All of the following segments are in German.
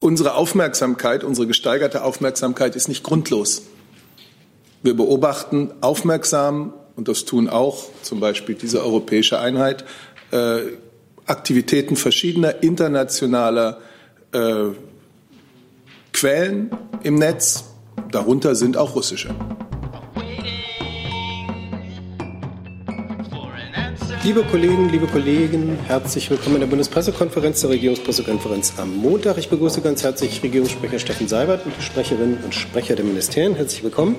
Unsere Aufmerksamkeit, unsere gesteigerte Aufmerksamkeit ist nicht grundlos. Wir beobachten aufmerksam, und das tun auch zum Beispiel diese europäische Einheit, äh, Aktivitäten verschiedener internationaler äh, Quellen im Netz. Darunter sind auch russische. Liebe Kollegen, liebe Kollegen, herzlich willkommen in der Bundespressekonferenz, der Regierungspressekonferenz am Montag. Ich begrüße ganz herzlich Regierungssprecher Steffen Seibert und die Sprecherinnen und Sprecher der Ministerien. Herzlich willkommen.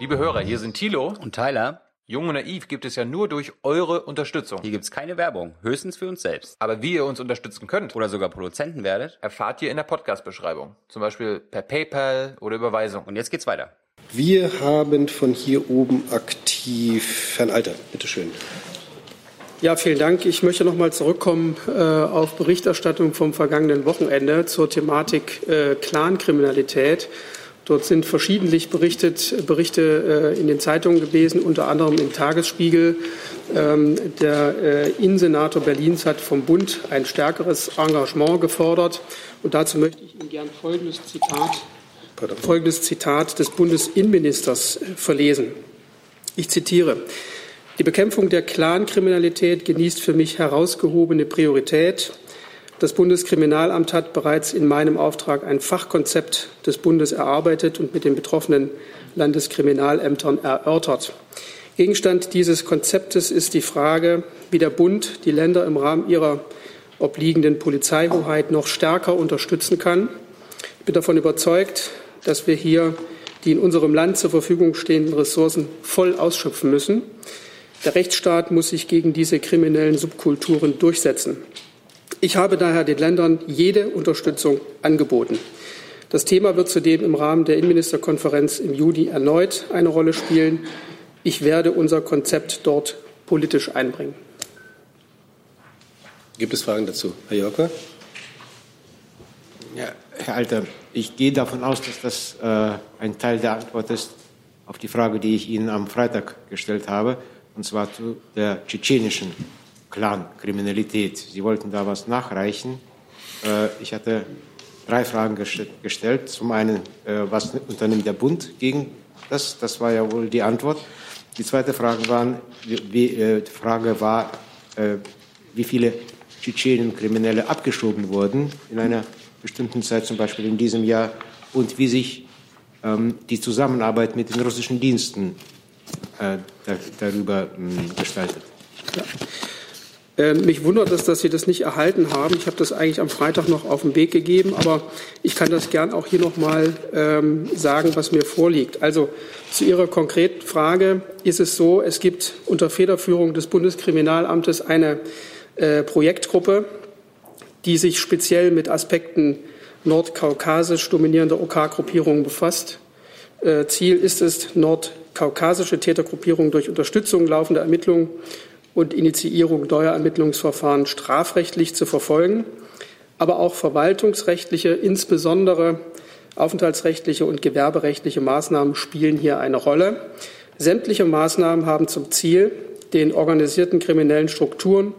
Liebe Hörer, hier sind Thilo und Tyler. Jung und Naiv gibt es ja nur durch eure Unterstützung. Hier gibt es keine Werbung, höchstens für uns selbst. Aber wie ihr uns unterstützen könnt oder sogar Produzenten werdet, erfahrt ihr in der Podcast-Beschreibung. Zum Beispiel per PayPal oder Überweisung. Und jetzt geht's weiter. Wir haben von hier oben aktiv Herrn Alter, bitteschön. Ja, vielen Dank. Ich möchte noch mal zurückkommen äh, auf Berichterstattung vom vergangenen Wochenende zur Thematik äh, Clankriminalität. Dort sind verschiedentlich berichtet, Berichte äh, in den Zeitungen gewesen, unter anderem im Tagesspiegel. Ähm, der äh, Innensenator Berlins hat vom Bund ein stärkeres Engagement gefordert. Und dazu möchte ich Ihnen gern folgendes Zitat, folgendes Zitat des Bundesinnenministers äh, verlesen. Ich zitiere. Die Bekämpfung der Clankriminalität genießt für mich herausgehobene Priorität. Das Bundeskriminalamt hat bereits in meinem Auftrag ein Fachkonzept des Bundes erarbeitet und mit den betroffenen Landeskriminalämtern erörtert. Gegenstand dieses Konzeptes ist die Frage, wie der Bund die Länder im Rahmen ihrer obliegenden Polizeihoheit noch stärker unterstützen kann. Ich bin davon überzeugt, dass wir hier die in unserem Land zur Verfügung stehenden Ressourcen voll ausschöpfen müssen. Der Rechtsstaat muss sich gegen diese kriminellen Subkulturen durchsetzen. Ich habe daher den Ländern jede Unterstützung angeboten. Das Thema wird zudem im Rahmen der Innenministerkonferenz im Juni erneut eine Rolle spielen. Ich werde unser Konzept dort politisch einbringen. Gibt es Fragen dazu? Herr Jorke? Ja, Herr Alter, ich gehe davon aus, dass das äh, ein Teil der Antwort ist auf die Frage, die ich Ihnen am Freitag gestellt habe, und zwar zu der tschetschenischen Clan-Kriminalität. Sie wollten da was nachreichen. Äh, ich hatte drei Fragen gestellt. Zum einen, äh, was unternimmt der Bund gegen das? Das war ja wohl die Antwort. Die zweite Frage, waren, wie, äh, Frage war, wie viele Tschetschenen Kriminelle abgeschoben wurden in einer bestimmten Zeit, zum Beispiel in diesem Jahr, und wie sich ähm, die Zusammenarbeit mit den russischen Diensten darüber hm, gestaltet. Ja. Ähm, mich wundert es, dass Sie das nicht erhalten haben. Ich habe das eigentlich am Freitag noch auf den Weg gegeben, aber ich kann das gern auch hier noch mal ähm, sagen, was mir vorliegt. Also zu Ihrer konkreten Frage ist es so, es gibt unter Federführung des Bundeskriminalamtes eine äh, Projektgruppe, die sich speziell mit Aspekten nordkaukasisch dominierender OK-Gruppierungen befasst. Äh, Ziel ist es, nordkaukasische Tätergruppierungen durch Unterstützung laufender Ermittlungen und Initiierung neuer Ermittlungsverfahren strafrechtlich zu verfolgen, aber auch verwaltungsrechtliche, insbesondere aufenthaltsrechtliche und gewerberechtliche Maßnahmen spielen hier eine Rolle. Sämtliche Maßnahmen haben zum Ziel, den organisierten kriminellen Strukturen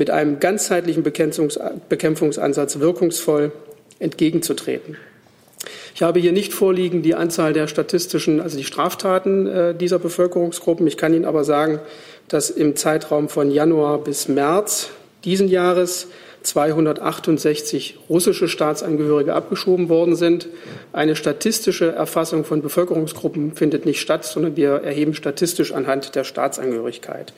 mit einem ganzheitlichen Bekämpfungsansatz wirkungsvoll entgegenzutreten. Ich habe hier nicht vorliegen die Anzahl der statistischen, also die Straftaten äh, dieser Bevölkerungsgruppen. Ich kann Ihnen aber sagen, dass im Zeitraum von Januar bis März diesen Jahres 268 russische Staatsangehörige abgeschoben worden sind. Eine statistische Erfassung von Bevölkerungsgruppen findet nicht statt, sondern wir erheben statistisch anhand der Staatsangehörigkeit.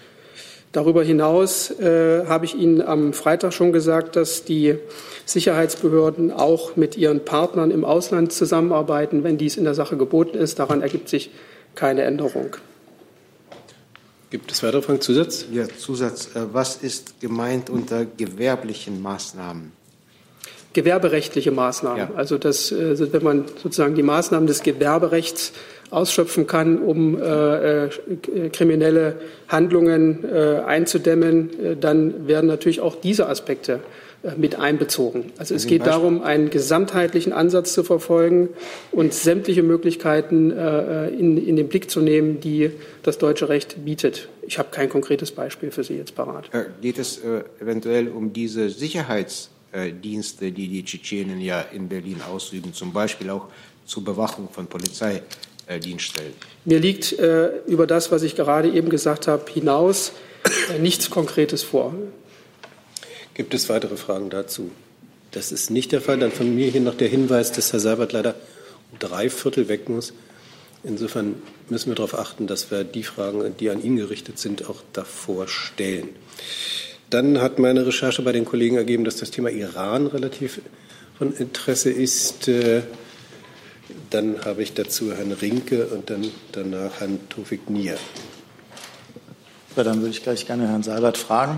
Darüber hinaus äh, habe ich Ihnen am Freitag schon gesagt, dass die Sicherheitsbehörden auch mit ihren Partnern im Ausland zusammenarbeiten, wenn dies in der Sache geboten ist. Daran ergibt sich keine Änderung. Gibt es weitere Fragen? Zusatz? Ja, Zusatz. Äh, was ist gemeint unter gewerblichen Maßnahmen? Gewerberechtliche Maßnahmen. Ja. Also, das, also wenn man sozusagen die Maßnahmen des Gewerberechts ausschöpfen kann, um äh, äh, kriminelle Handlungen äh, einzudämmen, äh, dann werden natürlich auch diese Aspekte äh, mit einbezogen. Also es geht darum, einen gesamtheitlichen Ansatz zu verfolgen und sämtliche Möglichkeiten äh, in, in den Blick zu nehmen, die das deutsche Recht bietet. Ich habe kein konkretes Beispiel für Sie jetzt parat. Geht es äh, eventuell um diese Sicherheits äh, Dienste, die die Tschetschenen ja in Berlin ausüben, zum Beispiel auch zur Bewachung von Polizeidienststellen? Mir liegt äh, über das, was ich gerade eben gesagt habe, hinaus äh, nichts Konkretes vor. Gibt es weitere Fragen dazu? Das ist nicht der Fall. Dann von mir hier noch der Hinweis, dass Herr Seibert leider um drei Viertel weg muss. Insofern müssen wir darauf achten, dass wir die Fragen, die an ihn gerichtet sind, auch davor stellen. Dann hat meine Recherche bei den Kollegen ergeben, dass das Thema Iran relativ von Interesse ist. Dann habe ich dazu Herrn Rinke und dann danach Herrn Tofik Nier. Ja, dann würde ich gleich gerne Herrn Seibert fragen.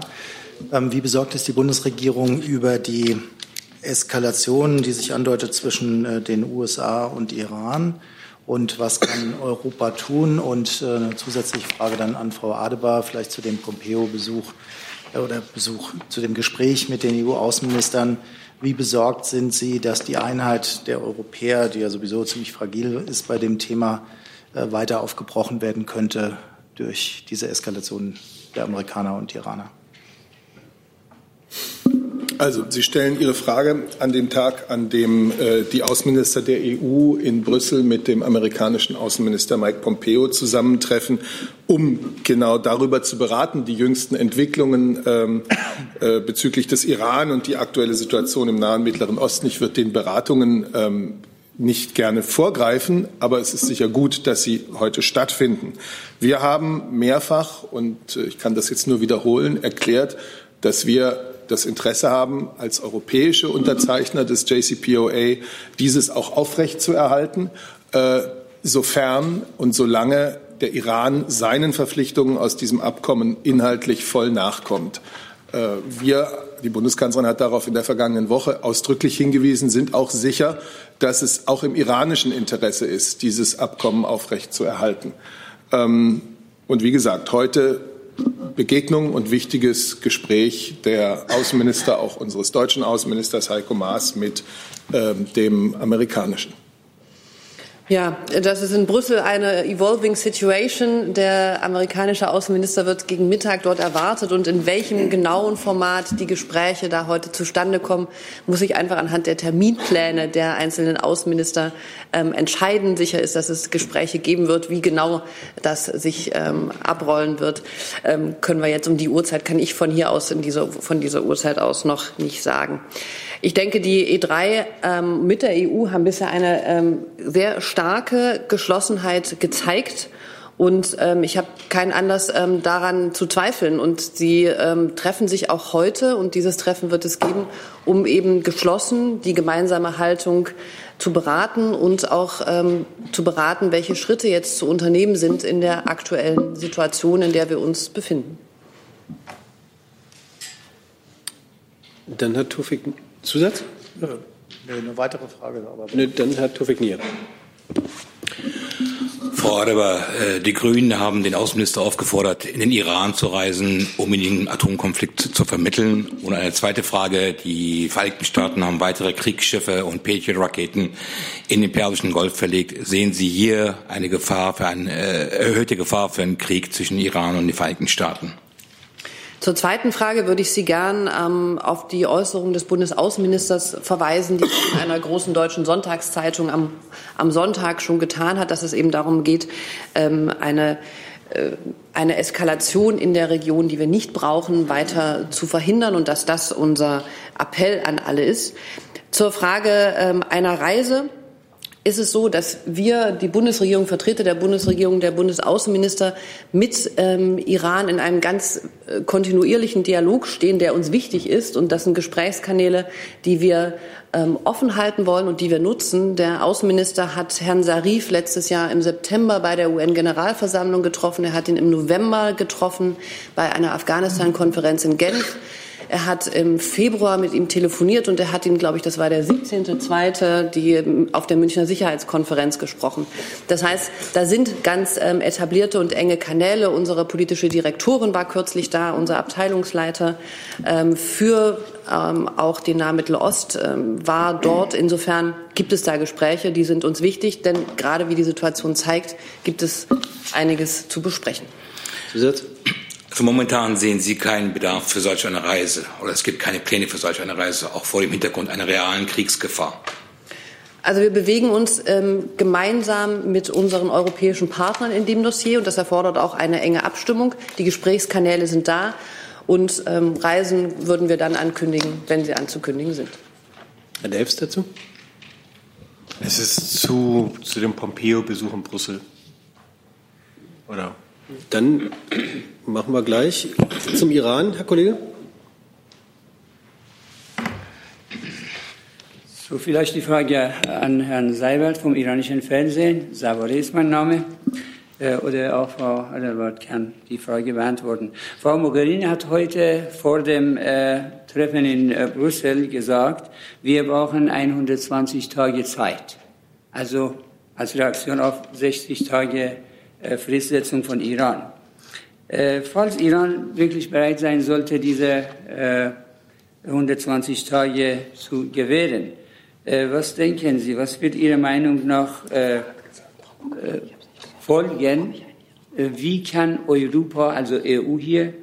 Ähm, wie besorgt ist die Bundesregierung über die Eskalation, die sich andeutet zwischen äh, den USA und Iran? Und was kann Europa tun? Und äh, eine zusätzliche Frage dann an Frau Adebar, vielleicht zu dem Pompeo-Besuch äh, oder Besuch, zu dem Gespräch mit den EU-Außenministern. Wie besorgt sind Sie, dass die Einheit der Europäer, die ja sowieso ziemlich fragil ist bei dem Thema, weiter aufgebrochen werden könnte durch diese Eskalation der Amerikaner und Iraner? Also, Sie stellen Ihre Frage an dem Tag, an dem äh, die Außenminister der EU in Brüssel mit dem amerikanischen Außenminister Mike Pompeo zusammentreffen, um genau darüber zu beraten, die jüngsten Entwicklungen ähm, äh, bezüglich des Iran und die aktuelle Situation im Nahen Mittleren Osten. Ich würde den Beratungen ähm, nicht gerne vorgreifen, aber es ist sicher gut, dass sie heute stattfinden. Wir haben mehrfach, und äh, ich kann das jetzt nur wiederholen, erklärt, dass wir das Interesse haben, als europäische Unterzeichner des JCPOA dieses auch aufrechtzuerhalten, äh, sofern und solange der Iran seinen Verpflichtungen aus diesem Abkommen inhaltlich voll nachkommt. Äh, wir, die Bundeskanzlerin hat darauf in der vergangenen Woche ausdrücklich hingewiesen, sind auch sicher, dass es auch im iranischen Interesse ist, dieses Abkommen aufrechtzuerhalten. Ähm, und wie gesagt, heute Begegnung und wichtiges Gespräch der Außenminister, auch unseres deutschen Außenministers Heiko Maas, mit ähm, dem amerikanischen. Ja, das ist in Brüssel eine evolving situation. Der amerikanische Außenminister wird gegen Mittag dort erwartet und in welchem genauen Format die Gespräche da heute zustande kommen, muss ich einfach anhand der Terminpläne der einzelnen Außenminister ähm, entscheiden. Sicher ist, dass es Gespräche geben wird. Wie genau das sich ähm, abrollen wird, ähm, können wir jetzt um die Uhrzeit, kann ich von hier aus in dieser, von dieser Uhrzeit aus noch nicht sagen. Ich denke, die E3 ähm, mit der EU haben bisher eine ähm, sehr starke Geschlossenheit gezeigt. Und ähm, ich habe keinen Anlass ähm, daran zu zweifeln. Und sie ähm, treffen sich auch heute, und dieses Treffen wird es geben, um eben geschlossen die gemeinsame Haltung zu beraten und auch ähm, zu beraten, welche Schritte jetzt zu unternehmen sind in der aktuellen Situation, in der wir uns befinden. Dann hat Tufik Zusatz? Ja. eine weitere Frage. Aber nee, dann Herr Tufik Nier. Frau Adeber, äh, die Grünen haben den Außenminister aufgefordert, in den Iran zu reisen, um in den Atomkonflikt zu vermitteln. Und eine zweite Frage. Die Vereinigten Staaten haben weitere Kriegsschiffe und Patriot-Raketen in den Persischen Golf verlegt. Sehen Sie hier eine Gefahr für eine äh, erhöhte Gefahr für einen Krieg zwischen Iran und den Vereinigten Staaten? Zur zweiten Frage würde ich Sie gern ähm, auf die Äußerung des Bundesaußenministers verweisen, die in einer großen deutschen Sonntagszeitung am, am Sonntag schon getan hat, dass es eben darum geht, ähm, eine äh, eine Eskalation in der Region, die wir nicht brauchen, weiter zu verhindern und dass das unser Appell an alle ist. Zur Frage ähm, einer Reise ist es so, dass wir, die Bundesregierung, Vertreter der Bundesregierung, der Bundesaußenminister mit ähm, Iran in einem ganz äh, kontinuierlichen Dialog stehen, der uns wichtig ist. Und das sind Gesprächskanäle, die wir ähm, offen halten wollen und die wir nutzen. Der Außenminister hat Herrn Sarif letztes Jahr im September bei der UN-Generalversammlung getroffen. Er hat ihn im November getroffen bei einer Afghanistan-Konferenz in Genf. Er hat im Februar mit ihm telefoniert und er hat ihm, glaube ich, das war der 17.2., die auf der Münchner Sicherheitskonferenz gesprochen. Das heißt, da sind ganz ähm, etablierte und enge Kanäle. Unsere politische Direktorin war kürzlich da, unser Abteilungsleiter ähm, für ähm, auch den Nahmittelost ähm, war dort. Insofern gibt es da Gespräche, die sind uns wichtig, denn gerade wie die Situation zeigt, gibt es einiges zu besprechen. Zusatz? Also momentan sehen Sie keinen Bedarf für solch eine Reise oder es gibt keine Pläne für solch eine Reise, auch vor dem Hintergrund einer realen Kriegsgefahr. Also wir bewegen uns ähm, gemeinsam mit unseren europäischen Partnern in dem Dossier und das erfordert auch eine enge Abstimmung. Die Gesprächskanäle sind da und ähm, Reisen würden wir dann ankündigen, wenn sie anzukündigen sind. Herr Delfs dazu? Es ist zu, zu dem Pompeo-Besuch in Brüssel. Oder? Dann machen wir gleich zum Iran, Herr Kollege. So, vielleicht die Frage an Herrn Seibert vom iranischen Fernsehen. Savori ist mein Name. Äh, oder auch Frau Adelbert kann die Frage beantworten. Frau Mogherini hat heute vor dem äh, Treffen in äh, Brüssel gesagt, wir brauchen 120 Tage Zeit. Also als Reaktion auf 60 Tage äh, Fristsetzung von Iran. Äh, falls Iran wirklich bereit sein sollte, diese 120 Tage zu gewähren, was denken Sie, was wird Ihrer Meinung nach folgen? Wie kann Europa, also EU hier,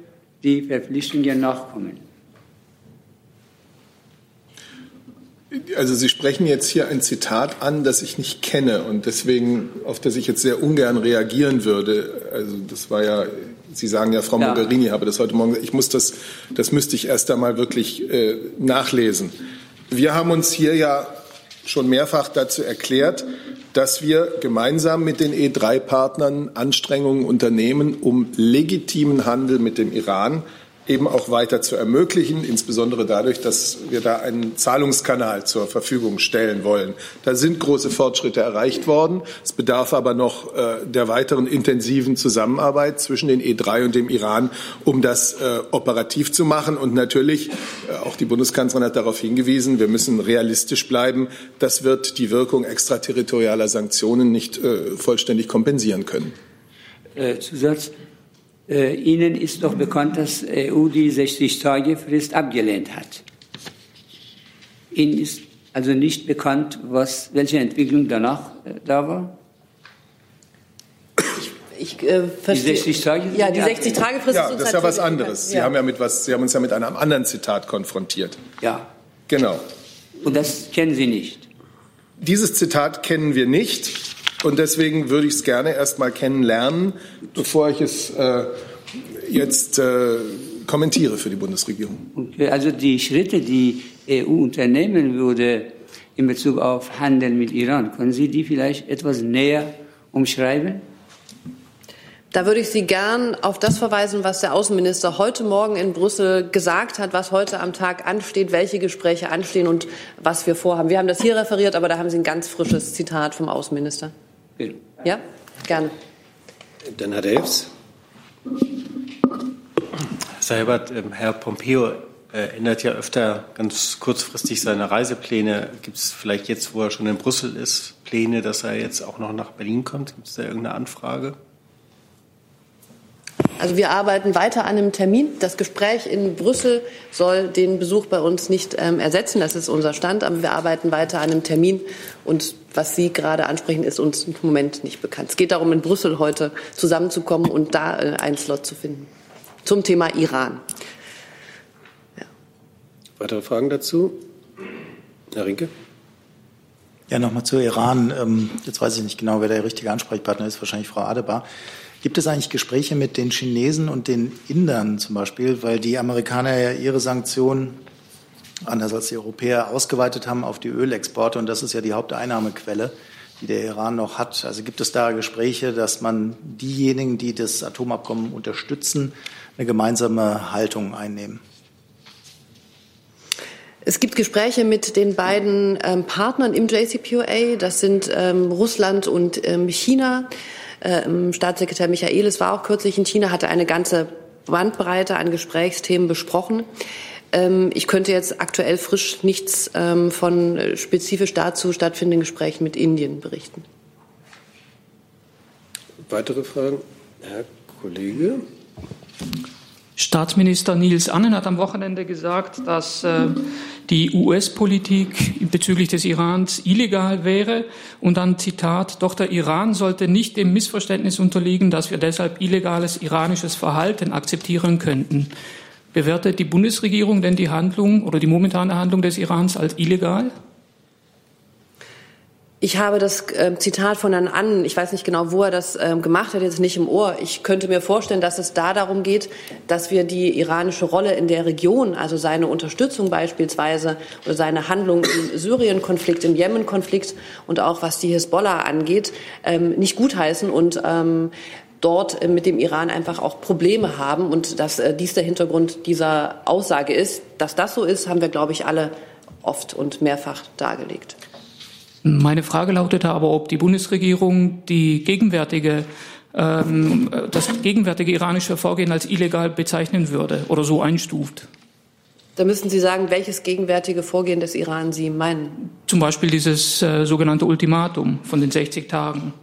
die Verpflichtungen nachkommen? Also Sie sprechen jetzt hier ein Zitat an, das ich nicht kenne und deswegen, auf das ich jetzt sehr ungern reagieren würde. Also das war ja, Sie sagen ja, Frau ja. Mogherini habe das heute Morgen. Ich muss das, das müsste ich erst einmal wirklich äh, nachlesen. Wir haben uns hier ja schon mehrfach dazu erklärt, dass wir gemeinsam mit den E3-Partnern Anstrengungen unternehmen, um legitimen Handel mit dem Iran eben auch weiter zu ermöglichen, insbesondere dadurch, dass wir da einen Zahlungskanal zur Verfügung stellen wollen. Da sind große Fortschritte erreicht worden. Es bedarf aber noch äh, der weiteren intensiven Zusammenarbeit zwischen den E3 und dem Iran, um das äh, operativ zu machen. Und natürlich, äh, auch die Bundeskanzlerin hat darauf hingewiesen, wir müssen realistisch bleiben. Das wird die Wirkung extraterritorialer Sanktionen nicht äh, vollständig kompensieren können. Äh, Zusatz. Äh, Ihnen ist doch bekannt, dass EU die 60-Tage-Frist abgelehnt hat. Ihnen ist also nicht bekannt, was, welche Entwicklung danach äh, da war? Ich äh, verstehe. Die 60 Tage? Ja, die 60 Tage Frist ja, ist das ist ja was anderes. Sie haben ja mit was, Sie haben uns ja mit einem anderen Zitat konfrontiert. Ja. Genau. Und das kennen Sie nicht. Dieses Zitat kennen wir nicht. Und deswegen würde ich es gerne erst mal kennenlernen, bevor ich es äh, jetzt äh, kommentiere für die Bundesregierung. Okay, also die Schritte, die EU unternehmen würde in Bezug auf Handel mit Iran, können Sie die vielleicht etwas näher umschreiben? Da würde ich Sie gern auf das verweisen, was der Außenminister heute Morgen in Brüssel gesagt hat, was heute am Tag ansteht, welche Gespräche anstehen und was wir vorhaben. Wir haben das hier referiert, aber da haben Sie ein ganz frisches Zitat vom Außenminister. Ja, gerne. Dann hat er jetzt. Seibert, ähm, Herr Pompeo äh, ändert ja öfter ganz kurzfristig seine Reisepläne. Gibt es vielleicht jetzt, wo er schon in Brüssel ist, Pläne, dass er jetzt auch noch nach Berlin kommt? Gibt es da irgendeine Anfrage? Also wir arbeiten weiter an einem Termin. Das Gespräch in Brüssel soll den Besuch bei uns nicht ähm, ersetzen. Das ist unser Stand. Aber wir arbeiten weiter an einem Termin. Und was Sie gerade ansprechen, ist uns im Moment nicht bekannt. Es geht darum, in Brüssel heute zusammenzukommen und da äh, einen Slot zu finden. Zum Thema Iran. Ja. Weitere Fragen dazu? Herr Rinke? Ja, nochmal zu Iran. Ähm, jetzt weiß ich nicht genau, wer der richtige Ansprechpartner ist. Wahrscheinlich Frau Adebar. Gibt es eigentlich Gespräche mit den Chinesen und den Indern zum Beispiel, weil die Amerikaner ja ihre Sanktionen anders als die Europäer ausgeweitet haben auf die Ölexporte und das ist ja die Haupteinnahmequelle, die der Iran noch hat. Also gibt es da Gespräche, dass man diejenigen, die das Atomabkommen unterstützen, eine gemeinsame Haltung einnehmen? Es gibt Gespräche mit den beiden ähm, Partnern im JCPOA, das sind ähm, Russland und ähm, China. Äh, Staatssekretär Michaelis war auch kürzlich in China, hatte eine ganze Bandbreite an Gesprächsthemen besprochen. Ähm, ich könnte jetzt aktuell frisch nichts ähm, von spezifisch dazu stattfindenden Gesprächen mit Indien berichten. Weitere Fragen? Herr Kollege? Staatsminister Niels Annen hat am Wochenende gesagt, dass äh, die US-Politik bezüglich des Irans illegal wäre. Und dann Zitat, doch der Iran sollte nicht dem Missverständnis unterliegen, dass wir deshalb illegales iranisches Verhalten akzeptieren könnten. Bewertet die Bundesregierung denn die Handlung oder die momentane Handlung des Irans als illegal? Ich habe das äh, Zitat von Herrn Annen, ich weiß nicht genau, wo er das äh, gemacht hat, jetzt nicht im Ohr. Ich könnte mir vorstellen, dass es da darum geht, dass wir die iranische Rolle in der Region, also seine Unterstützung beispielsweise oder seine Handlung im Syrien-Konflikt, im Jemen-Konflikt und auch was die Hisbollah angeht, ähm, nicht gutheißen und ähm, dort mit dem Iran einfach auch Probleme haben und dass äh, dies der Hintergrund dieser Aussage ist. Dass das so ist, haben wir, glaube ich, alle oft und mehrfach dargelegt. Meine Frage lautete aber, ob die Bundesregierung die gegenwärtige, ähm, das gegenwärtige iranische Vorgehen als illegal bezeichnen würde oder so einstuft. Da müssen Sie sagen, welches gegenwärtige Vorgehen des Iran Sie meinen. Zum Beispiel dieses äh, sogenannte Ultimatum von den 60 Tagen.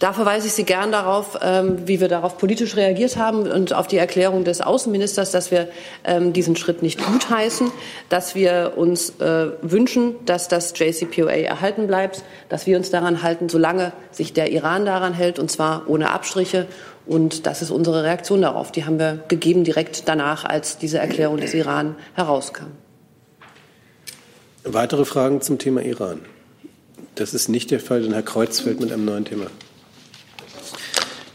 Da verweise ich Sie gern darauf, ähm, wie wir darauf politisch reagiert haben und auf die Erklärung des Außenministers, dass wir ähm, diesen Schritt nicht gutheißen, dass wir uns äh, wünschen, dass das JCPOA erhalten bleibt, dass wir uns daran halten, solange sich der Iran daran hält, und zwar ohne Abstriche. Und das ist unsere Reaktion darauf. Die haben wir gegeben direkt danach, als diese Erklärung des Iran herauskam. Weitere Fragen zum Thema Iran? Das ist nicht der Fall, denn Herr Kreuzfeld mit einem neuen Thema.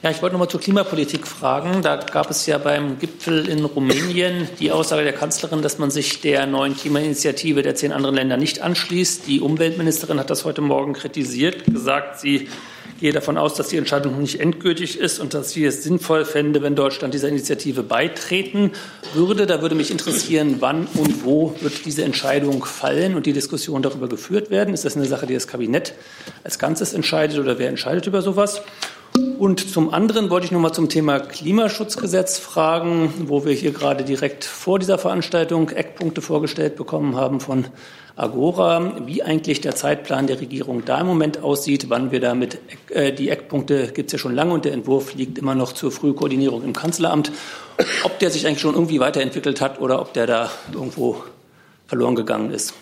Ja, ich wollte noch mal zur Klimapolitik fragen. Da gab es ja beim Gipfel in Rumänien die Aussage der Kanzlerin, dass man sich der neuen Klimainitiative der zehn anderen Länder nicht anschließt. Die Umweltministerin hat das heute Morgen kritisiert, gesagt, sie gehe davon aus, dass die Entscheidung noch nicht endgültig ist und dass sie es sinnvoll fände, wenn Deutschland dieser Initiative beitreten würde. Da würde mich interessieren, wann und wo wird diese Entscheidung fallen und die Diskussion darüber geführt werden. Ist das eine Sache, die das Kabinett als Ganzes entscheidet oder wer entscheidet über sowas? Und zum anderen wollte ich noch mal zum Thema Klimaschutzgesetz fragen, wo wir hier gerade direkt vor dieser Veranstaltung Eckpunkte vorgestellt bekommen haben von Agora, wie eigentlich der Zeitplan der Regierung da im Moment aussieht, wann wir damit, äh, die Eckpunkte gibt es ja schon lange und der Entwurf liegt immer noch zur Frühkoordinierung im Kanzleramt, ob der sich eigentlich schon irgendwie weiterentwickelt hat oder ob der da irgendwo verloren gegangen ist.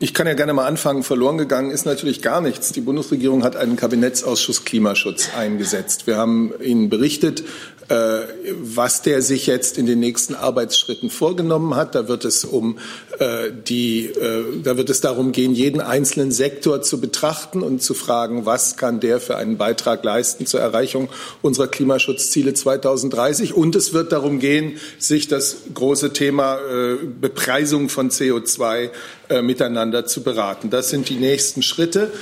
Ich kann ja gerne mal anfangen. Verloren gegangen ist natürlich gar nichts. Die Bundesregierung hat einen Kabinettsausschuss Klimaschutz eingesetzt. Wir haben Ihnen berichtet, was der sich jetzt in den nächsten Arbeitsschritten vorgenommen hat. Da wird es um äh, die, äh, da wird es darum gehen, jeden einzelnen Sektor zu betrachten und zu fragen, was kann der für einen Beitrag leisten zur Erreichung unserer Klimaschutzziele 2030. Und es wird darum gehen, sich das große Thema Bepreisung von CO2 miteinander zu beraten. Das sind die nächsten Schritte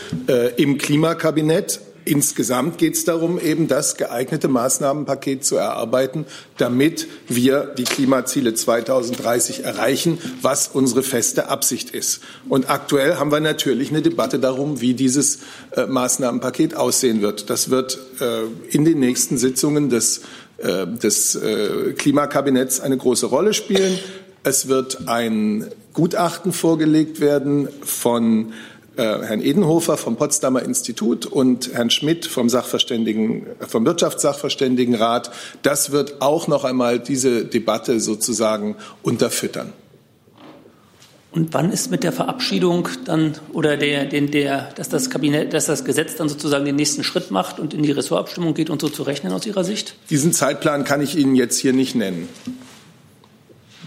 im Klimakabinett. Insgesamt geht es darum, eben das geeignete Maßnahmenpaket zu erarbeiten, damit wir die Klimaziele 2030 erreichen, was unsere feste Absicht ist. Und aktuell haben wir natürlich eine Debatte darum, wie dieses äh, Maßnahmenpaket aussehen wird. Das wird äh, in den nächsten Sitzungen des, äh, des äh, Klimakabinetts eine große Rolle spielen. Es wird ein Gutachten vorgelegt werden von äh, Herrn Edenhofer vom Potsdamer Institut und Herrn Schmidt vom Sachverständigen, vom Wirtschaftssachverständigenrat. Das wird auch noch einmal diese Debatte sozusagen unterfüttern. Und wann ist mit der Verabschiedung dann oder der, den, der, dass das Kabinett, dass das Gesetz dann sozusagen den nächsten Schritt macht und in die Ressortabstimmung geht und so zu rechnen aus Ihrer Sicht? Diesen Zeitplan kann ich Ihnen jetzt hier nicht nennen.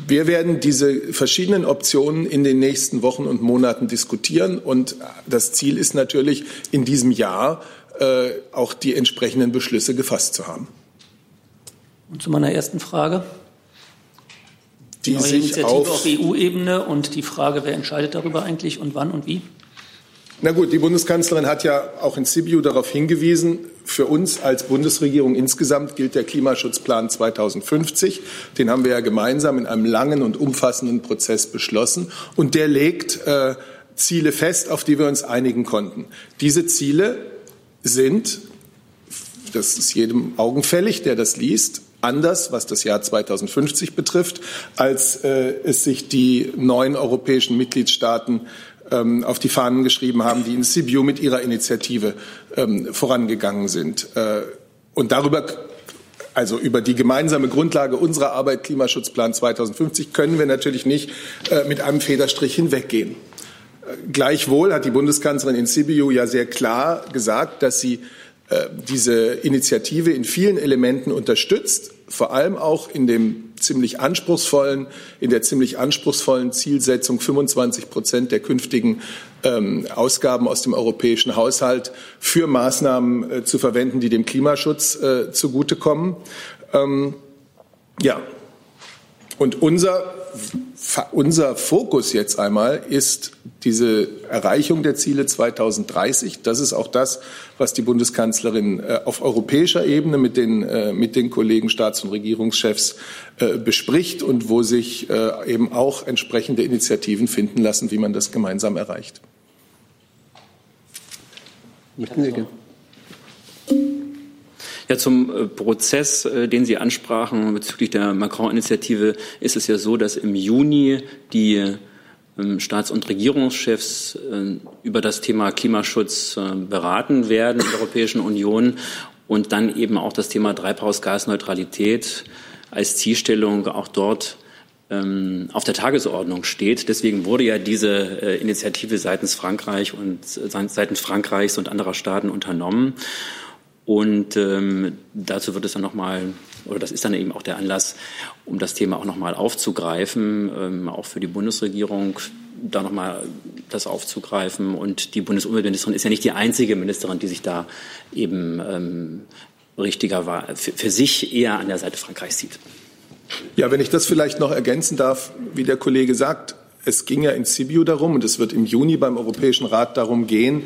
Wir werden diese verschiedenen Optionen in den nächsten Wochen und Monaten diskutieren. Und das Ziel ist natürlich, in diesem Jahr äh, auch die entsprechenden Beschlüsse gefasst zu haben. Und zu meiner ersten Frage. Die, die neue Initiative auf, auf EU-Ebene und die Frage, wer entscheidet darüber eigentlich und wann und wie? Na gut, die Bundeskanzlerin hat ja auch in Sibiu darauf hingewiesen, für uns als Bundesregierung insgesamt gilt der Klimaschutzplan 2050. Den haben wir ja gemeinsam in einem langen und umfassenden Prozess beschlossen. Und der legt äh, Ziele fest, auf die wir uns einigen konnten. Diese Ziele sind, das ist jedem augenfällig, der das liest, anders, was das Jahr 2050 betrifft, als äh, es sich die neuen europäischen Mitgliedstaaten ähm, auf die Fahnen geschrieben haben, die in Sibiu mit ihrer Initiative ähm, vorangegangen sind. Äh, und darüber also über die gemeinsame Grundlage unserer Arbeit Klimaschutzplan 2050 können wir natürlich nicht äh, mit einem Federstrich hinweggehen. Äh, gleichwohl hat die Bundeskanzlerin in Sibiu ja sehr klar gesagt, dass sie äh, diese Initiative in vielen Elementen unterstützt, vor allem auch in dem ziemlich anspruchsvollen, in der ziemlich anspruchsvollen Zielsetzung 25 Prozent der künftigen ähm, Ausgaben aus dem europäischen Haushalt für Maßnahmen äh, zu verwenden, die dem Klimaschutz äh, zugutekommen. Ähm, ja. Und unser unser Fokus jetzt einmal ist diese Erreichung der Ziele 2030. Das ist auch das, was die Bundeskanzlerin äh, auf europäischer Ebene mit den, äh, mit den Kollegen Staats- und Regierungschefs äh, bespricht und wo sich eben auch entsprechende Initiativen finden lassen, wie man das gemeinsam erreicht. Möchten Sie gerne? Ja, zum äh, Prozess, äh, den Sie ansprachen bezüglich der Macron-Initiative, ist es ja so, dass im Juni die ähm, Staats- und Regierungschefs äh, über das Thema Klimaschutz beraten werden in der Europäischen Union und dann eben auch das Thema Treibhausgasneutralität als Zielstellung auch dort ähm, auf der Tagesordnung steht. Deswegen wurde ja diese Initiative seitens Frankreich und seitens Frankreichs und anderer Staaten unternommen. Und ähm, dazu wird es dann nochmal, oder das ist dann eben auch der Anlass, um das Thema auch nochmal aufzugreifen, ähm, auch für die Bundesregierung da nochmal das aufzugreifen. Und die Bundesumweltministerin ist ja nicht die einzige Ministerin, die sich da eben ähm, richtiger war, für, für sich eher an der Seite Frankreichs sieht. Ja, wenn ich das vielleicht noch ergänzen darf, wie der Kollege sagt, es ging ja in Sibiu darum und es wird im Juni beim Europäischen Rat darum gehen,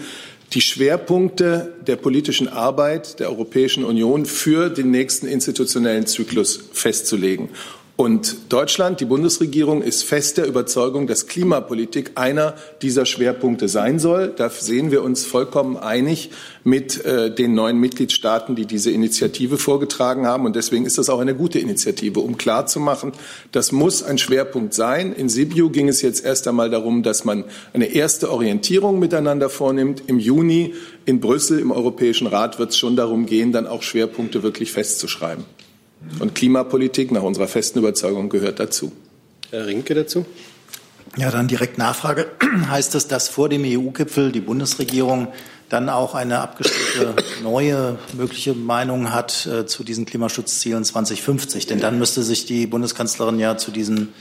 die Schwerpunkte der politischen Arbeit der Europäischen Union für den nächsten institutionellen Zyklus festzulegen. Und Deutschland, die Bundesregierung, ist fest der Überzeugung, dass Klimapolitik einer dieser Schwerpunkte sein soll. Da sehen wir uns vollkommen einig mit äh, den neuen Mitgliedstaaten, die diese Initiative vorgetragen haben. Und deswegen ist das auch eine gute Initiative, um klarzumachen, das muss ein Schwerpunkt sein. In Sibiu ging es jetzt erst einmal darum, dass man eine erste Orientierung miteinander vornimmt. Im Juni in Brüssel im Europäischen Rat wird es schon darum gehen, dann auch Schwerpunkte wirklich festzuschreiben. Und Klimapolitik nach unserer festen Überzeugung gehört dazu. Herr Rinke dazu. Ja, dann direkt Nachfrage. Heißt das, dass vor dem EU-Gipfel die Bundesregierung dann auch eine abgestimmte neue mögliche Meinung hat äh, zu diesen Klimaschutzzielen 2050? Denn dann müsste sich die Bundeskanzlerin ja zu diesen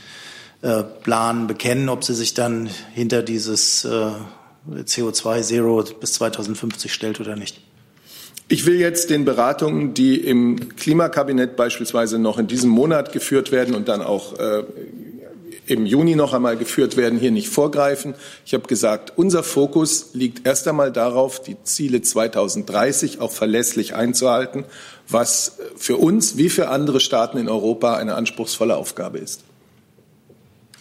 äh, Plan bekennen, ob sie sich dann hinter dieses äh, CO2-Zero bis 2050 stellt oder nicht. Ich will jetzt den Beratungen, die im Klimakabinett beispielsweise noch in diesem Monat geführt werden und dann auch äh, im Juni noch einmal geführt werden, hier nicht vorgreifen. Ich habe gesagt, unser Fokus liegt erst einmal darauf, die Ziele 2030 auch verlässlich einzuhalten, was für uns wie für andere Staaten in Europa eine anspruchsvolle Aufgabe ist.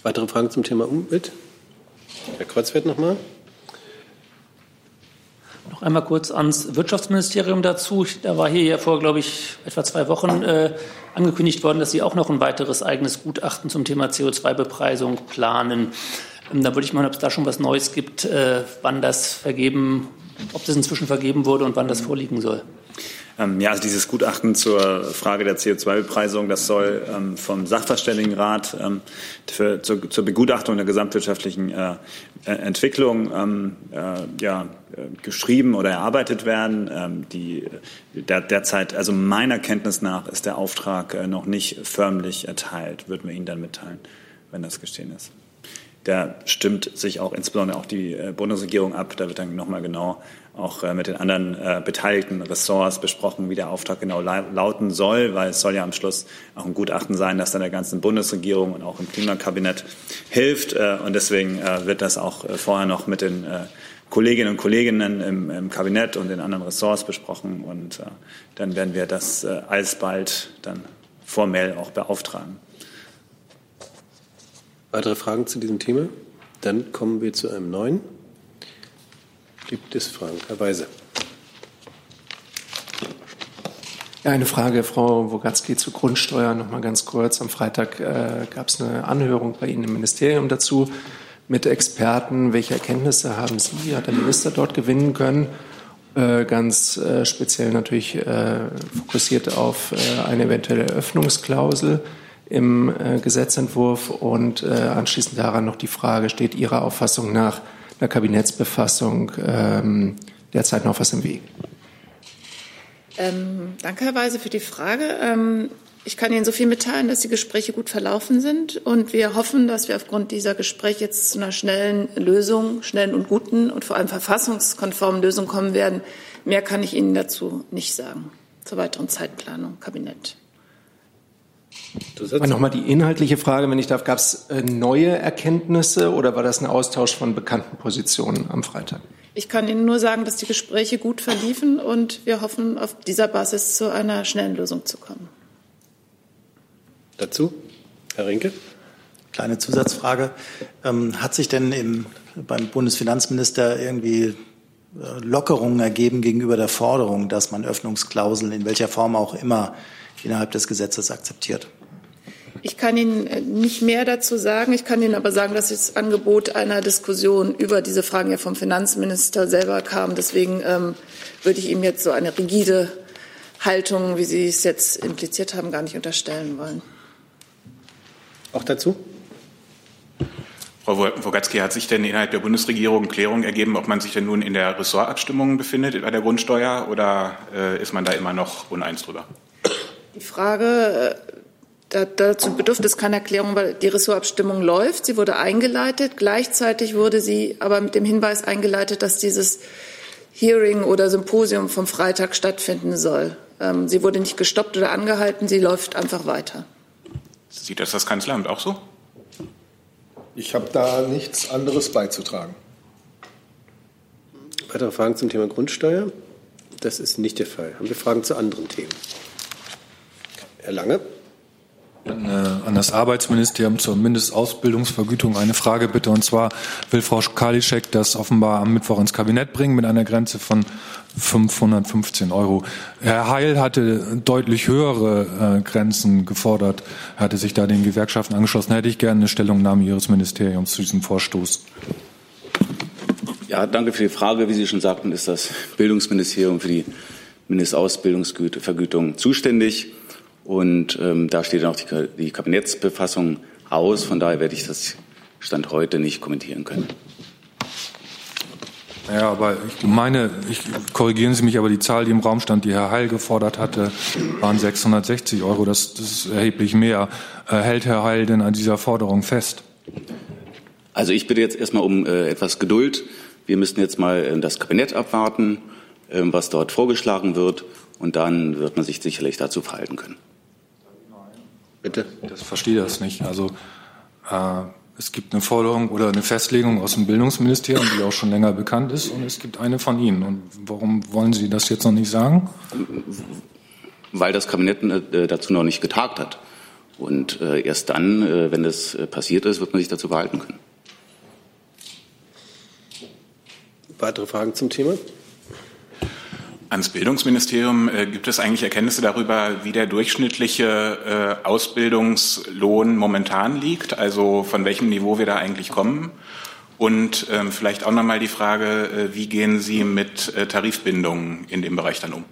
Weitere Fragen zum Thema Umwelt? Herr Kreuzfeld nochmal. Noch einmal kurz ans Wirtschaftsministerium dazu. Da war hier ja vor, glaube ich, etwa zwei Wochen äh, angekündigt worden, dass Sie auch noch ein weiteres eigenes Gutachten zum Thema CO2-Bepreisung planen. Ähm, da würde ich mal, ob es da schon was Neues gibt, äh, wann das vergeben, ob das inzwischen vergeben wurde und wann das vorliegen soll. Ähm, ja, also dieses Gutachten zur Frage der CO2-Bepreisung, das soll ähm, vom Sachverständigenrat ähm, für, zur, zur, Begutachtung der gesamtwirtschaftlichen äh, äh Entwicklung ähm, äh, ja, äh, geschrieben oder erarbeitet werden. Ähm, die, der, derzeit, also meiner Kenntnis nach, ist der Auftrag äh, noch nicht förmlich erteilt. Würden wir Ihnen dann mitteilen, wenn das geschehen ist. Der stimmt sich auch insbesondere auch die äh, Bundesregierung ab. Da wird dann nochmal genau auch äh, mit den anderen äh, beteiligten Ressorts besprochen, wie der Auftrag genau lauten soll, weil es soll ja am Schluss auch ein Gutachten sein, das dann der ganzen Bundesregierung und auch im Klimakabinett hilft. Äh, und deswegen äh, wird das auch äh, vorher noch mit den Kolleginnen und Kollegen im, im, Kabinett und den anderen Ressorts besprochen. Und dann werden wir das alsbald dann formell auch beauftragen. Weitere Fragen zu diesem Thema? Dann kommen wir zu einem neuen. Gibt es Fragen? Herr Weise. Eine Frage, Frau Wogatzki, zur Grundsteuer noch mal ganz kurz. Am Freitag äh, gab es eine Anhörung bei Ihnen im Ministerium dazu mit Experten. Welche Erkenntnisse haben Sie, hat der Minister dort gewinnen können? äh, ganz äh, speziell natürlich äh, fokussiert auf äh, eine eventuelle Öffnungsklausel im äh, Gesetzentwurf und äh, anschließend daran noch die Frage, steht Ihrer Auffassung nach einer Kabinettsbefassung ähm, derzeit noch was im Weg? Ähm, danke, Herr Weise, für die Frage. Ähm, ich kann Ihnen so viel mitteilen, dass die Gespräche gut verlaufen sind und wir hoffen, dass wir aufgrund dieser Gespräche jetzt zu einer schnellen Lösung, schnellen und guten und vor allem verfassungskonformen Lösung kommen werden. Mehr kann ich Ihnen dazu nicht sagen. Zur weiteren Zeitplanung, Kabinett. Nochmal die inhaltliche Frage, wenn ich darf, gab es äh, neue Erkenntnisse oder war das ein Austausch von bekannten Positionen am Freitag? Ich kann Ihnen nur sagen, dass die Gespräche gut verliefen und wir hoffen, auf dieser Basis zu einer schnellen Lösung zu kommen. Dazu, Herr Rinke. Kleine Zusatzfrage. Ähm, hat sich denn im, beim Bundesfinanzminister irgendwie äh, Lockerungen ergeben gegenüber der Forderung, dass man Öffnungsklauseln in welcher Form auch immer innerhalb des Gesetzes akzeptiert? Ich kann Ihnen äh, nicht mehr dazu sagen. Ich kann Ihnen aber sagen, dass das Angebot einer Diskussion über diese Fragen ja vom Finanzminister selber kam. Deswegen ähm, würde ich ihm jetzt so eine rigide Haltung, wie Sie es jetzt impliziert haben, gar nicht unterstellen wollen. Auch dazu? Frau Wogatzki, hat sich denn innerhalb der Bundesregierung Klärung ergeben, ob man sich denn nun in der Ressortabstimmung befindet bei der Grundsteuer oder äh, ist man da immer noch uneins drüber? Die Frage äh, da, dazu bedurfte es keiner Erklärung, weil die Ressortabstimmung läuft. Sie wurde eingeleitet. Gleichzeitig wurde sie aber mit dem Hinweis eingeleitet, dass dieses Hearing oder Symposium vom Freitag stattfinden soll. Ähm, sie wurde nicht gestoppt oder angehalten. Sie läuft einfach weiter. Sieht das das Kanzleramt auch so? Ich habe da nichts anderes beizutragen. Weitere Fragen zum Thema Grundsteuer? Das ist nicht der Fall. Haben wir Fragen zu anderen Themen? Herr Lange. An, äh, an das Arbeitsministerium zur Mindestausbildungsvergütung eine Frage bitte. Und zwar will Frau Kalischek das offenbar am Mittwoch ins Kabinett bringen mit einer Grenze von 515 Euro. Herr Heil hatte deutlich höhere äh, Grenzen gefordert. Er hatte sich da den Gewerkschaften angeschlossen. Hätte ich gerne eine Stellungnahme Ihres Ministeriums zu diesem Vorstoß. Ja, danke für die Frage. Wie Sie schon sagten, ist das Bildungsministerium für die Mindestausbildungsvergütung zuständig. Und ähm, da steht dann auch die, die Kabinettsbefassung aus. Von daher werde ich das Stand heute nicht kommentieren können. Ja, aber ich meine, ich, korrigieren Sie mich, aber die Zahl, die im Raum stand, die Herr Heil gefordert hatte, waren 660 Euro. Das, das ist erheblich mehr. Äh, hält Herr Heil denn an dieser Forderung fest? Also ich bitte jetzt erstmal um äh, etwas Geduld. Wir müssen jetzt mal äh, das Kabinett abwarten, äh, was dort vorgeschlagen wird. Und dann wird man sich sicherlich dazu verhalten können. Bitte? Das verstehe das nicht. Also äh, es gibt eine Forderung oder eine Festlegung aus dem Bildungsministerium, die auch schon länger bekannt ist, und es gibt eine von Ihnen. Und warum wollen Sie das jetzt noch nicht sagen? Weil das Kabinett äh, dazu noch nicht getagt hat. Und äh, erst dann, äh, wenn das passiert ist, wird man sich dazu verhalten können. Weitere Fragen zum Thema? Ans Bildungsministerium äh, gibt es eigentlich Erkenntnisse darüber, wie der durchschnittliche äh, Ausbildungslohn momentan liegt, also von welchem Niveau wir da eigentlich kommen? Und ähm, vielleicht auch noch mal die Frage, äh, wie gehen Sie mit Tarifbindungen in dem Bereich dann um?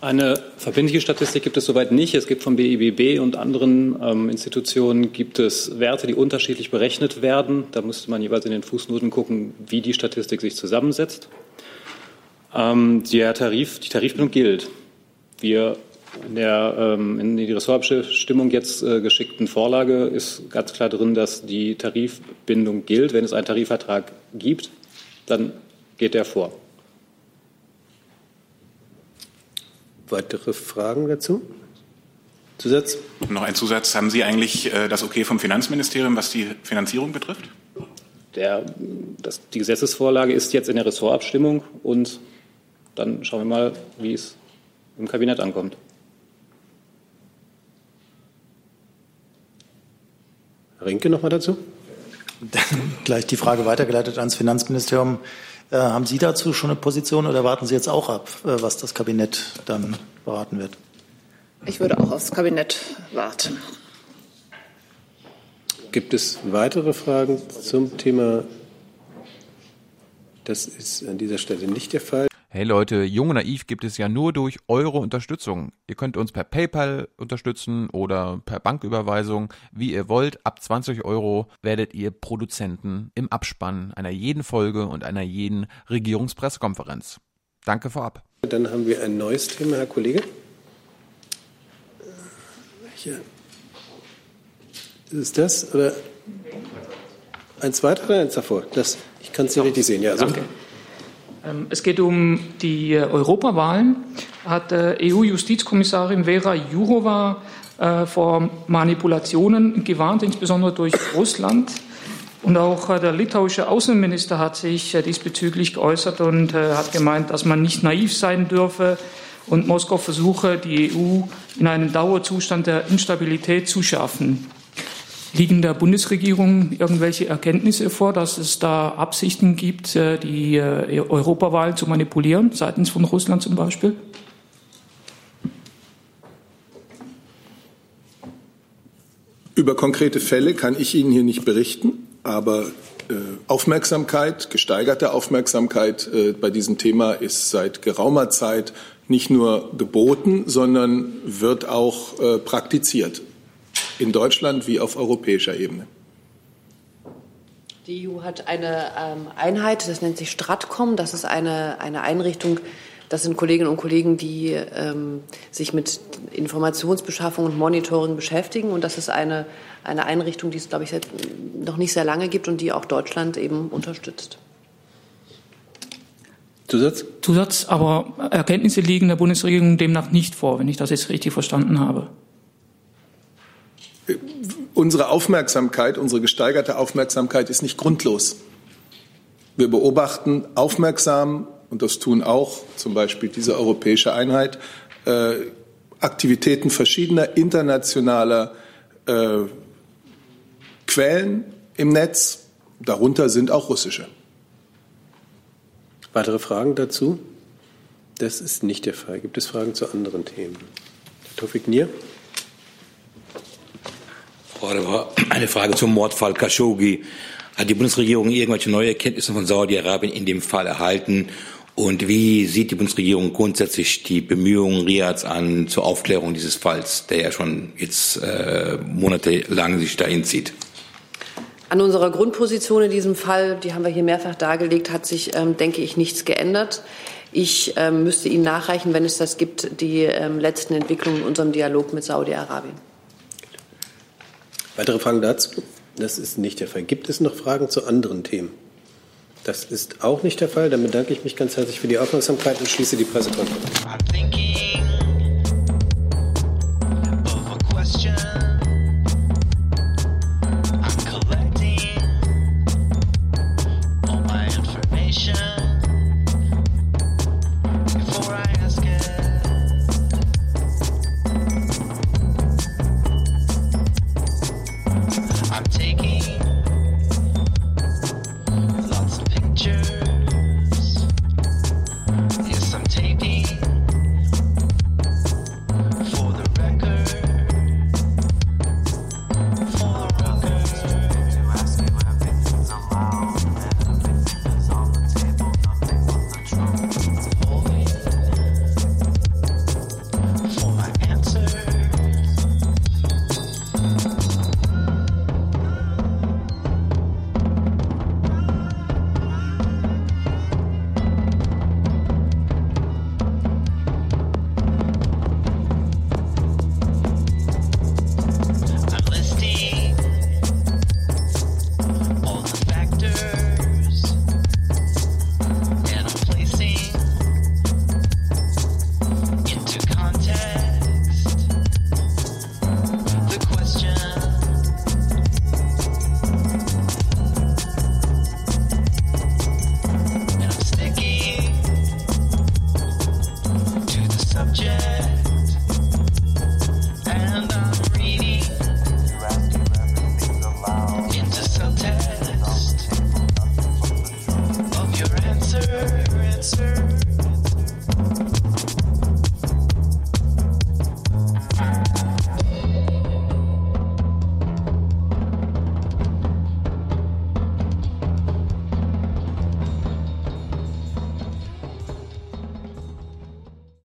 Eine verbindliche Statistik gibt es soweit nicht. Es gibt vom BIBB und anderen ähm, Institutionen gibt es Werte, die unterschiedlich berechnet werden. Da müsste man jeweils in den Fußnoten gucken, wie die Statistik sich zusammensetzt. Ähm, der Tarif, die Tarifbindung gilt. Wir in der ähm, in die Ressortabstimmung jetzt äh, geschickten Vorlage ist ganz klar drin, dass die Tarifbindung gilt. Wenn es einen Tarifvertrag gibt, dann geht der vor. Weitere Fragen dazu? Zusatz? Noch ein Zusatz. Haben Sie eigentlich äh, das Okay vom Finanzministerium, was die Finanzierung betrifft? Der, das, die Gesetzesvorlage ist jetzt in der Ressortabstimmung und dann schauen wir mal, wie es im Kabinett ankommt. Rinke noch mal dazu? Gleich die Frage weitergeleitet ans Finanzministerium. Äh, haben Sie dazu schon eine Position oder warten Sie jetzt auch ab, äh, was das Kabinett dann beraten wird? Ich würde auch aufs Kabinett warten. Gibt es weitere Fragen zum Thema Das ist an dieser Stelle nicht der Fall. Hey Leute, Jung und Naiv gibt es ja nur durch eure Unterstützung. Ihr könnt uns per PayPal unterstützen oder per Banküberweisung, wie ihr wollt. Ab 20 Euro werdet ihr Produzenten im Abspann einer jeden Folge und einer jeden Regierungspressekonferenz. Danke vorab. Dann haben wir ein neues Thema, Herr Kollege. Hier. Ist das oder ein zweiter oder eins davor? Das, ich kann es nicht richtig sehen. Ja, so. Danke. Ähm, Es geht um die äh, Europawahlen. Hat äh, EU-Justizkommissarin Vera Jourova äh, vor Manipulationen gewarnt, insbesondere durch Russland. Und auch der litauische Außenminister hat sich diesbezüglich geäußert und hat gemeint, dass man nicht naiv sein dürfe und Moskau versuche, die EU in einen Dauerzustand der Instabilität zu schaffen. Liegen der Bundesregierung irgendwelche Erkenntnisse vor, dass es da Absichten gibt, äh, die äh, Europawahlen zu manipulieren, seitens von Russland zum Beispiel? Über konkrete Fälle kann ich Ihnen hier nicht berichten, aber äh, Aufmerksamkeit, gesteigerte Aufmerksamkeit bei diesem Thema ist seit geraumer Zeit nicht nur geboten, sondern wird auch praktiziert. In Deutschland wie auf europäischer Ebene. Die EU hat eine ähm, Einheit, das nennt sich Stratcom. Das ist eine, eine Einrichtung, das sind Kolleginnen und Kollegen, die ähm, sich mit Informationsbeschaffung und Monitoring beschäftigen. Und das ist eine, eine Einrichtung, die es, glaube ich, seit, noch nicht sehr lange gibt und die auch Deutschland eben unterstützt. Zusatz? Zusatz, aber Erkenntnisse liegen der Bundesregierung demnach nicht vor, wenn ich das jetzt richtig verstanden habe. Unsere Aufmerksamkeit, unsere gesteigerte Aufmerksamkeit ist nicht grundlos. Wir beobachten aufmerksam, und das tun auch zum Beispiel diese europäische Einheit, äh, Aktivitäten verschiedener internationaler äh, Quellen im Netz. Darunter sind auch russische. Weitere Fragen dazu? Das ist nicht der Fall. Gibt es Fragen zu anderen Themen? Herr Tofik Nier? Frau Adebar, eine Frage zum Mordfall Khashoggi. Hat die Bundesregierung irgendwelche neue Erkenntnisse von Saudi-Arabien in dem Fall erhalten? Und wie sieht die Bundesregierung grundsätzlich die Bemühungen Riads an zur Aufklärung dieses Falls, der ja schon jetzt äh, monatelang sich dahin zieht? An unserer Grundposition in diesem Fall, die haben wir hier mehrfach dargelegt, hat sich, ähm, denke ich, nichts geändert. Ich ähm, müsste Ihnen nachreichen, wenn es das gibt, die ähm, letzten Entwicklungen in unserem Dialog mit Saudi-Arabien. Weitere Fragen dazu? Das ist nicht der Fall. Gibt es noch Fragen zu anderen Themen? Das ist auch nicht der Fall. Dann bedanke ich mich ganz herzlich für die Aufmerksamkeit und schließe die Pressekonferenz.